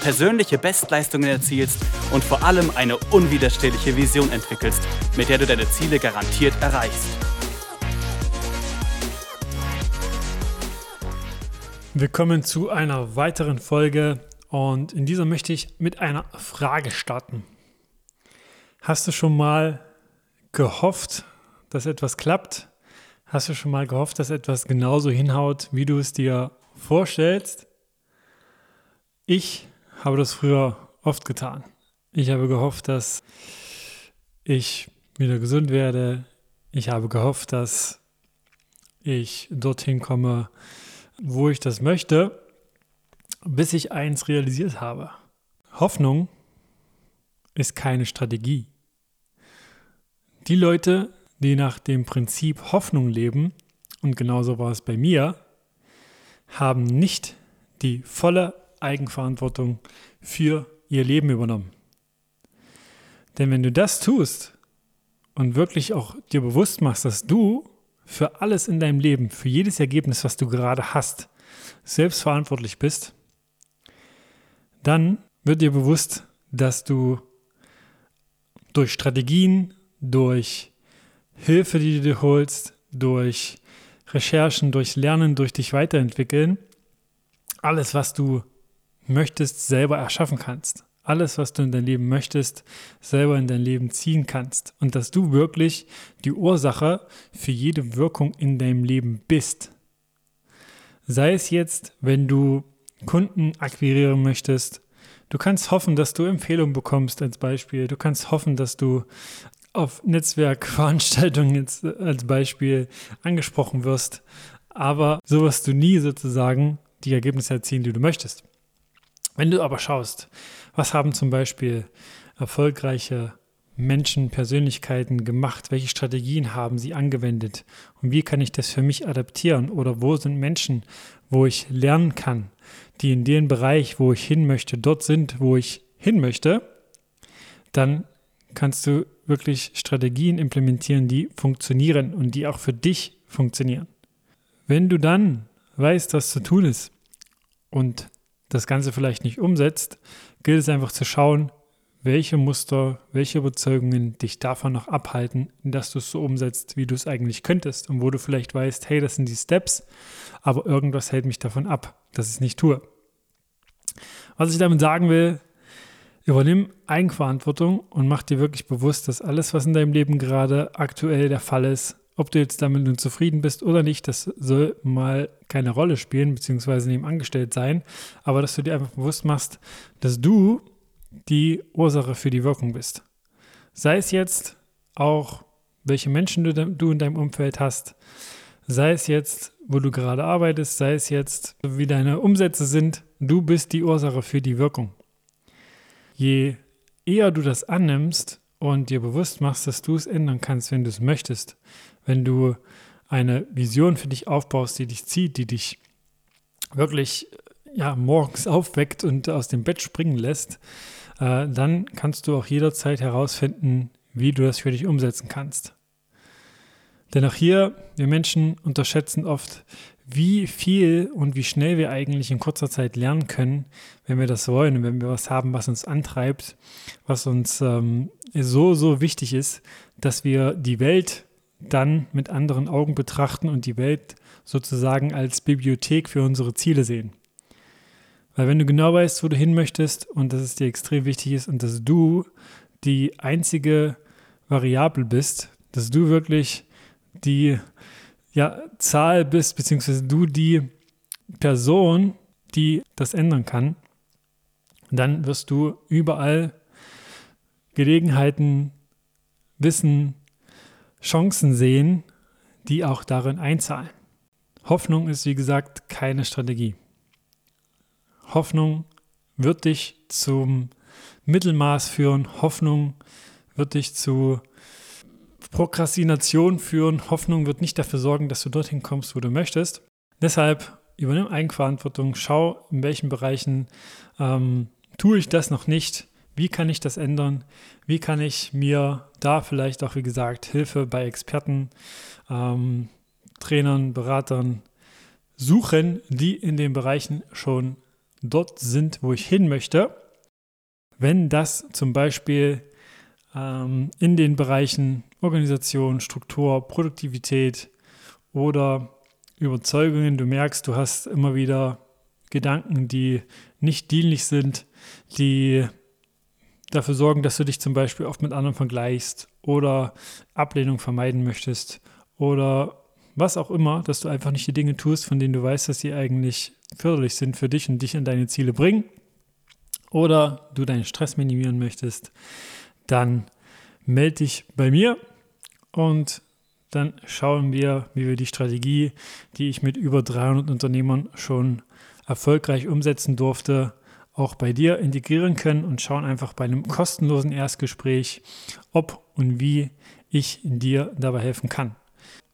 persönliche Bestleistungen erzielst und vor allem eine unwiderstehliche Vision entwickelst, mit der du deine Ziele garantiert erreichst. Willkommen zu einer weiteren Folge und in dieser möchte ich mit einer Frage starten. Hast du schon mal gehofft, dass etwas klappt? Hast du schon mal gehofft, dass etwas genauso hinhaut, wie du es dir vorstellst? Ich habe das früher oft getan. Ich habe gehofft, dass ich wieder gesund werde. Ich habe gehofft, dass ich dorthin komme, wo ich das möchte, bis ich eins realisiert habe. Hoffnung ist keine Strategie. Die Leute, die nach dem Prinzip Hoffnung leben, und genauso war es bei mir, haben nicht die volle Eigenverantwortung für ihr Leben übernommen. Denn wenn du das tust und wirklich auch dir bewusst machst, dass du für alles in deinem Leben, für jedes Ergebnis, was du gerade hast, selbst verantwortlich bist, dann wird dir bewusst, dass du durch Strategien, durch Hilfe, die du dir holst, durch Recherchen, durch Lernen, durch dich weiterentwickeln, alles, was du möchtest, selber erschaffen kannst. Alles, was du in dein Leben möchtest, selber in dein Leben ziehen kannst. Und dass du wirklich die Ursache für jede Wirkung in deinem Leben bist. Sei es jetzt, wenn du Kunden akquirieren möchtest, du kannst hoffen, dass du Empfehlungen bekommst als Beispiel. Du kannst hoffen, dass du auf Netzwerkveranstaltungen jetzt als Beispiel angesprochen wirst. Aber so wirst du nie sozusagen die Ergebnisse erzielen, die du möchtest. Wenn du aber schaust, was haben zum Beispiel erfolgreiche Menschen, Persönlichkeiten gemacht, welche Strategien haben sie angewendet? Und wie kann ich das für mich adaptieren? Oder wo sind Menschen, wo ich lernen kann, die in dem Bereich, wo ich hin möchte, dort sind, wo ich hin möchte, dann kannst du wirklich Strategien implementieren, die funktionieren und die auch für dich funktionieren. Wenn du dann weißt, was zu tun ist und das Ganze vielleicht nicht umsetzt, gilt es einfach zu schauen, welche Muster, welche Überzeugungen dich davon noch abhalten, dass du es so umsetzt, wie du es eigentlich könntest und wo du vielleicht weißt, hey, das sind die Steps, aber irgendwas hält mich davon ab, dass ich es nicht tue. Was ich damit sagen will, übernimm Eigenverantwortung und mach dir wirklich bewusst, dass alles, was in deinem Leben gerade aktuell der Fall ist, ob du jetzt damit nun zufrieden bist oder nicht, das soll mal keine Rolle spielen, beziehungsweise neben angestellt sein, aber dass du dir einfach bewusst machst, dass du die Ursache für die Wirkung bist. Sei es jetzt auch, welche Menschen du, du in deinem Umfeld hast, sei es jetzt, wo du gerade arbeitest, sei es jetzt, wie deine Umsätze sind, du bist die Ursache für die Wirkung. Je eher du das annimmst und dir bewusst machst, dass du es ändern kannst, wenn du es möchtest, wenn du eine Vision für dich aufbaust, die dich zieht, die dich wirklich ja, morgens aufweckt und aus dem Bett springen lässt, äh, dann kannst du auch jederzeit herausfinden, wie du das für dich umsetzen kannst. Denn auch hier, wir Menschen unterschätzen oft, wie viel und wie schnell wir eigentlich in kurzer Zeit lernen können, wenn wir das wollen und wenn wir was haben, was uns antreibt, was uns ähm, so, so wichtig ist, dass wir die Welt dann mit anderen Augen betrachten und die Welt sozusagen als Bibliothek für unsere Ziele sehen. Weil wenn du genau weißt, wo du hin möchtest und dass es dir extrem wichtig ist und dass du die einzige Variable bist, dass du wirklich die ja, Zahl bist, beziehungsweise du die Person, die das ändern kann, dann wirst du überall Gelegenheiten, Wissen, Chancen sehen, die auch darin einzahlen. Hoffnung ist, wie gesagt, keine Strategie. Hoffnung wird dich zum Mittelmaß führen. Hoffnung wird dich zu Prokrastination führen. Hoffnung wird nicht dafür sorgen, dass du dorthin kommst, wo du möchtest. Deshalb übernimm Eigenverantwortung, schau, in welchen Bereichen ähm, tue ich das noch nicht, wie kann ich das ändern, wie kann ich mir da vielleicht auch, wie gesagt, Hilfe bei Experten, ähm, Trainern, Beratern suchen, die in den Bereichen schon dort sind, wo ich hin möchte. Wenn das zum Beispiel ähm, in den Bereichen Organisation, Struktur, Produktivität oder Überzeugungen, du merkst, du hast immer wieder Gedanken, die nicht dienlich sind, die dafür sorgen, dass du dich zum Beispiel oft mit anderen vergleichst oder Ablehnung vermeiden möchtest oder was auch immer, dass du einfach nicht die Dinge tust, von denen du weißt, dass sie eigentlich förderlich sind für dich und dich an deine Ziele bringen oder du deinen Stress minimieren möchtest, dann melde dich bei mir und dann schauen wir, wie wir die Strategie, die ich mit über 300 Unternehmern schon erfolgreich umsetzen durfte, auch bei dir integrieren können und schauen einfach bei einem kostenlosen Erstgespräch, ob und wie ich dir dabei helfen kann.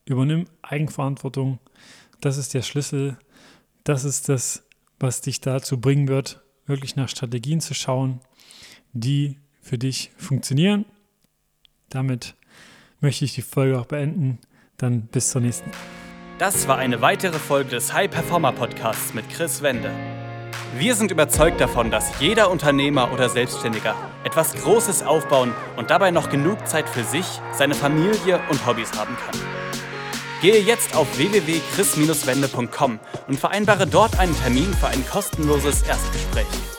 Übernimm Eigenverantwortung. Das ist der Schlüssel. Das ist das, was dich dazu bringen wird, wirklich nach Strategien zu schauen, die für dich funktionieren. Damit möchte ich die Folge auch beenden. Dann bis zur nächsten. Das war eine weitere Folge des High Performer Podcasts mit Chris Wende. Wir sind überzeugt davon, dass jeder Unternehmer oder Selbstständiger etwas Großes aufbauen und dabei noch genug Zeit für sich, seine Familie und Hobbys haben kann. Gehe jetzt auf www.chris-wende.com und vereinbare dort einen Termin für ein kostenloses Erstgespräch.